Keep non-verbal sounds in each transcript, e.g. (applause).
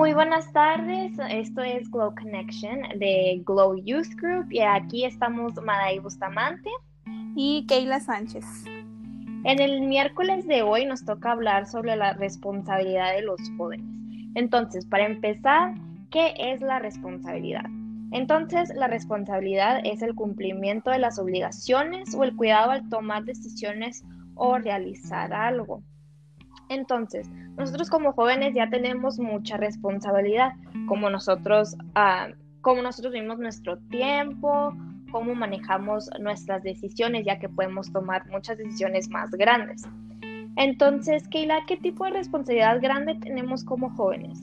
Muy buenas tardes, esto es Glow Connection de Glow Youth Group y aquí estamos Maday Bustamante y Keila Sánchez. En el miércoles de hoy nos toca hablar sobre la responsabilidad de los jóvenes. Entonces, para empezar, ¿qué es la responsabilidad? Entonces, la responsabilidad es el cumplimiento de las obligaciones o el cuidado al tomar decisiones o realizar algo. Entonces, nosotros como jóvenes ya tenemos mucha responsabilidad, como nosotros, ah, como nosotros vivimos nuestro tiempo, cómo manejamos nuestras decisiones, ya que podemos tomar muchas decisiones más grandes. Entonces, Keila, ¿qué tipo de responsabilidad grande tenemos como jóvenes?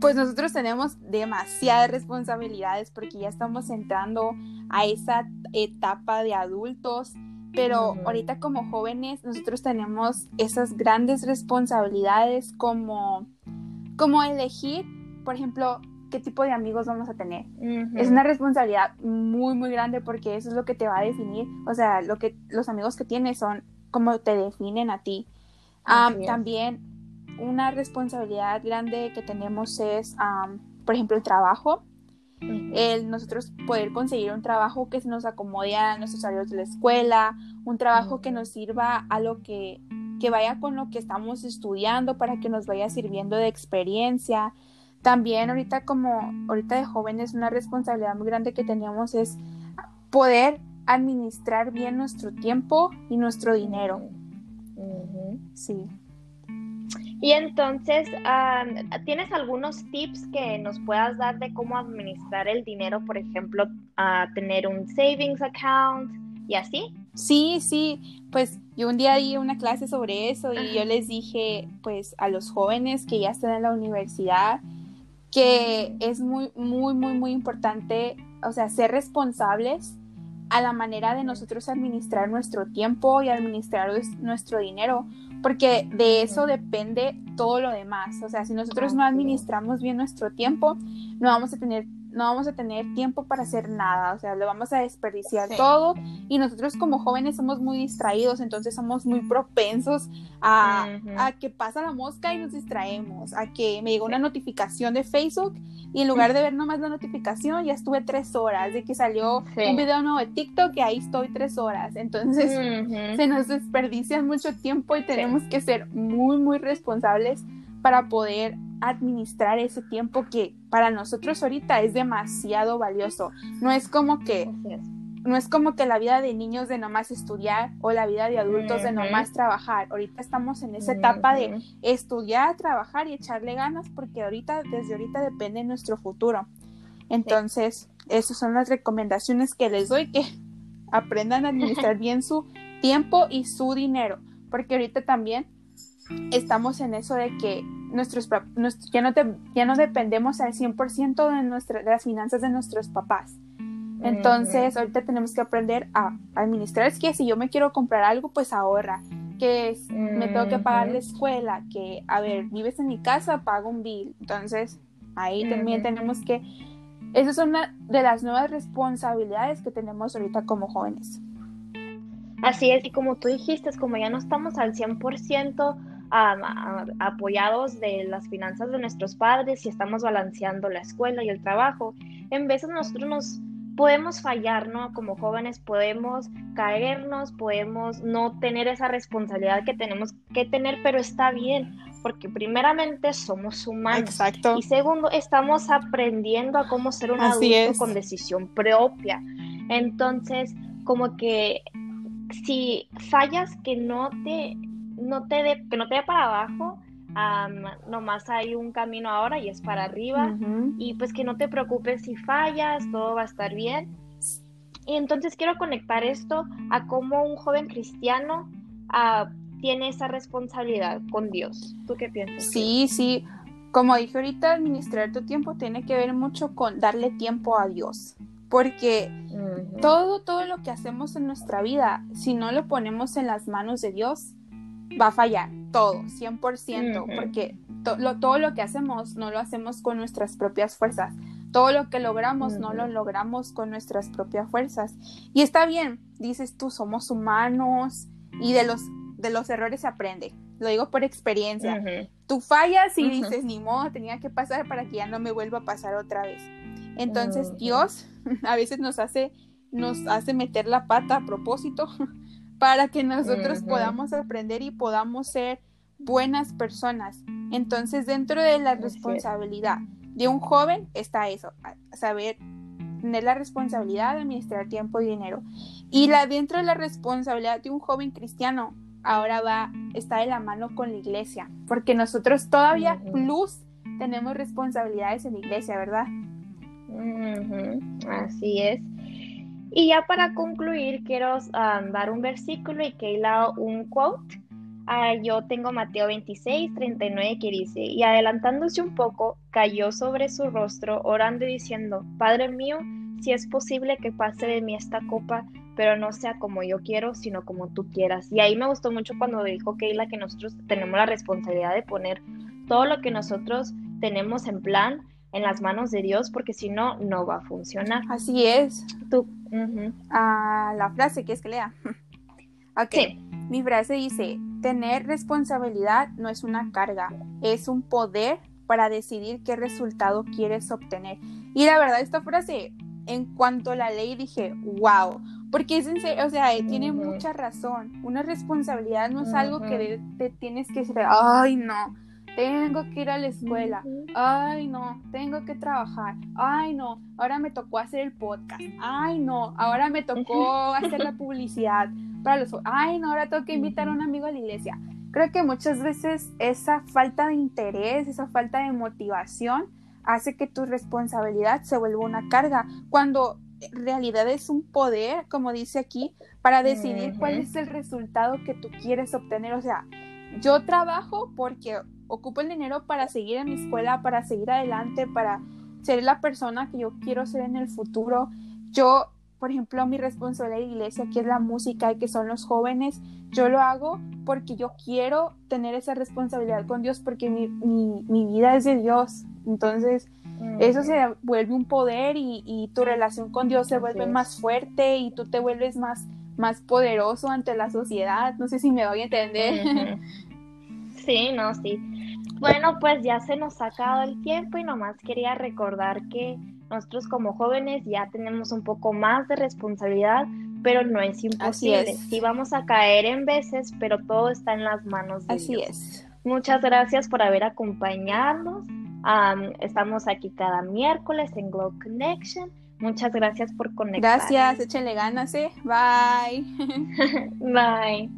Pues nosotros tenemos demasiadas responsabilidades porque ya estamos entrando a esa etapa de adultos pero ahorita como jóvenes nosotros tenemos esas grandes responsabilidades como, como elegir, por ejemplo, qué tipo de amigos vamos a tener. Es una responsabilidad muy, muy grande porque eso es lo que te va a definir. O sea, lo que los amigos que tienes son como te definen a ti. también una responsabilidad grande que tenemos es, por ejemplo, el trabajo el nosotros poder conseguir un trabajo que se nos acomode a nuestros horarios de la escuela, un trabajo que nos sirva a lo que, que vaya con lo que estamos estudiando para que nos vaya sirviendo de experiencia. También ahorita como ahorita de jóvenes una responsabilidad muy grande que tenemos es poder administrar bien nuestro tiempo y nuestro dinero. Sí. Y entonces, ¿tienes algunos tips que nos puedas dar de cómo administrar el dinero? Por ejemplo, a tener un savings account y así. Sí, sí, pues yo un día di una clase sobre eso y yo les dije, pues a los jóvenes que ya están en la universidad, que es muy, muy, muy, muy importante, o sea, ser responsables a la manera de nosotros administrar nuestro tiempo y administrar nuestro dinero, porque de eso depende todo lo demás. O sea, si nosotros no administramos bien nuestro tiempo, no vamos a tener no vamos a tener tiempo para hacer nada, o sea, lo vamos a desperdiciar todo. Y nosotros como jóvenes somos muy distraídos, entonces somos muy propensos a, que pasa la mosca y nos distraemos, a que me llegó una notificación de Facebook y en lugar de ver nomás la notificación ya estuve tres horas, de que salió un video nuevo de TikTok y ahí estoy tres horas, entonces se nos desperdicia mucho tiempo y tenemos que ser muy, muy responsables para poder administrar ese tiempo que para nosotros ahorita es demasiado valioso. No es como que no es como que la vida de niños de nomás estudiar o la vida de adultos de nomás trabajar. Ahorita estamos en esa etapa de estudiar, trabajar y echarle ganas porque ahorita desde ahorita depende nuestro futuro. Entonces, esas son las recomendaciones que les doy que (laughs) aprendan a administrar (laughs) bien su tiempo y su dinero, porque ahorita también estamos en eso de que nuestros, ya, no ya no dependemos al 100% de, nuestra, de las finanzas de nuestros papás. Entonces, ahorita tenemos que aprender a administrar. Es que si yo me quiero comprar algo, pues ahorra. Que es, me tengo que pagar la escuela. Que, a ver, vives en mi casa, pago un bill. Entonces, ahí también tenemos que. Esas son una de las nuevas responsabilidades que tenemos ahorita como jóvenes. Así es, y como tú dijiste, como ya no estamos al 100% apoyados de las finanzas de nuestros padres y estamos balanceando la escuela y el trabajo, en veces nosotros nos podemos fallar, ¿no? Como jóvenes podemos caernos, podemos no tener esa responsabilidad que tenemos que tener, pero está bien, porque primeramente somos humanos. Exacto. Y segundo, estamos aprendiendo a cómo ser un adulto con decisión propia. Entonces, como que si fallas que no te no te dé, que no te dé para abajo, nomás hay un camino ahora y es para arriba. Y pues que no te preocupes si fallas, todo va a estar bien. Y entonces quiero conectar esto a cómo un joven cristiano ah, tiene esa responsabilidad con Dios. ¿Tú qué piensas? Sí, sí. Como dije ahorita, administrar tu tiempo tiene que ver mucho con darle tiempo a Dios. Porque todo, todo lo que hacemos en nuestra vida, si no lo ponemos en las manos de Dios, va a fallar todo, 100%, porque todo lo que hacemos no lo hacemos con nuestras propias fuerzas. Todo lo que logramos no lo logramos con nuestras propias fuerzas. Y está bien, dices tú, somos humanos y de los de los errores se aprende. Lo digo por experiencia. Tú fallas y dices, ni modo, tenía que pasar para que ya no me vuelva a pasar otra vez. Entonces Dios (laughs) a veces nos hace, nos hace meter la pata a propósito para que nosotros podamos aprender y podamos ser buenas personas. Entonces dentro de la responsabilidad de un joven está eso, saber tener la responsabilidad de administrar tiempo y dinero. Y la dentro de la responsabilidad de un joven cristiano ahora va está de la mano con la iglesia, porque nosotros todavía plus tenemos responsabilidades en la iglesia, ¿verdad? Así es. Y ya para concluir, quiero um, dar un versículo y Keila un quote. Ah, yo tengo Mateo 26, 39 que dice, y adelantándose un poco, cayó sobre su rostro, orando y diciendo, Padre mío, si es posible que pase de mí esta copa, pero no sea como yo quiero, sino como tú quieras. Y ahí me gustó mucho cuando dijo Keila que nosotros tenemos la responsabilidad de poner todo lo que nosotros tenemos en plan en las manos de Dios, porque si no, no va a funcionar. Así es. Tú, ah, la frase que es que lea. (laughs) ok, mi frase dice, tener responsabilidad no es una carga, es un poder para decidir qué resultado quieres obtener. Y la verdad, esta frase, en cuanto a la ley, dije, wow, porque es en serio, o sea, tiene mucha razón. Una responsabilidad no es algo que te tienes que decir, ay, no tengo que ir a la escuela, ay no, tengo que trabajar, ay no, ahora me tocó hacer el podcast, ay no, ahora me tocó hacer la publicidad para los, ay no, ahora tengo que invitar a un amigo a la iglesia. Creo que muchas veces esa falta de interés, esa falta de motivación hace que tu responsabilidad se vuelva una carga, cuando en realidad es un poder, como dice aquí, para decidir cuál es el resultado que tú quieres obtener. O sea, yo trabajo porque ocupo el dinero para seguir en mi escuela, para seguir adelante, para ser la persona que yo quiero ser en el futuro. Yo, por ejemplo, mi responsabilidad de iglesia, que es la música y que son los jóvenes, yo lo hago porque yo quiero tener esa responsabilidad con Dios, porque mi, mi, vida es de Dios. Entonces, eso se vuelve un poder y, tu relación con Dios se vuelve más fuerte y tú te vuelves más, más poderoso ante la sociedad. No sé si me voy a entender. (laughs) Sí, no, sí. Bueno, pues ya se nos ha acabado el tiempo y nomás quería recordar que nosotros como jóvenes ya tenemos un poco más de responsabilidad, pero no es imposible. Sí vamos a caer en veces, pero todo está en las manos de Así es. Muchas gracias por haber acompañado. estamos aquí cada miércoles en Glow Connection. Muchas gracias por conectar. Gracias, échenle ganas, ¿eh? Bye. (laughs) (laughs) Bye.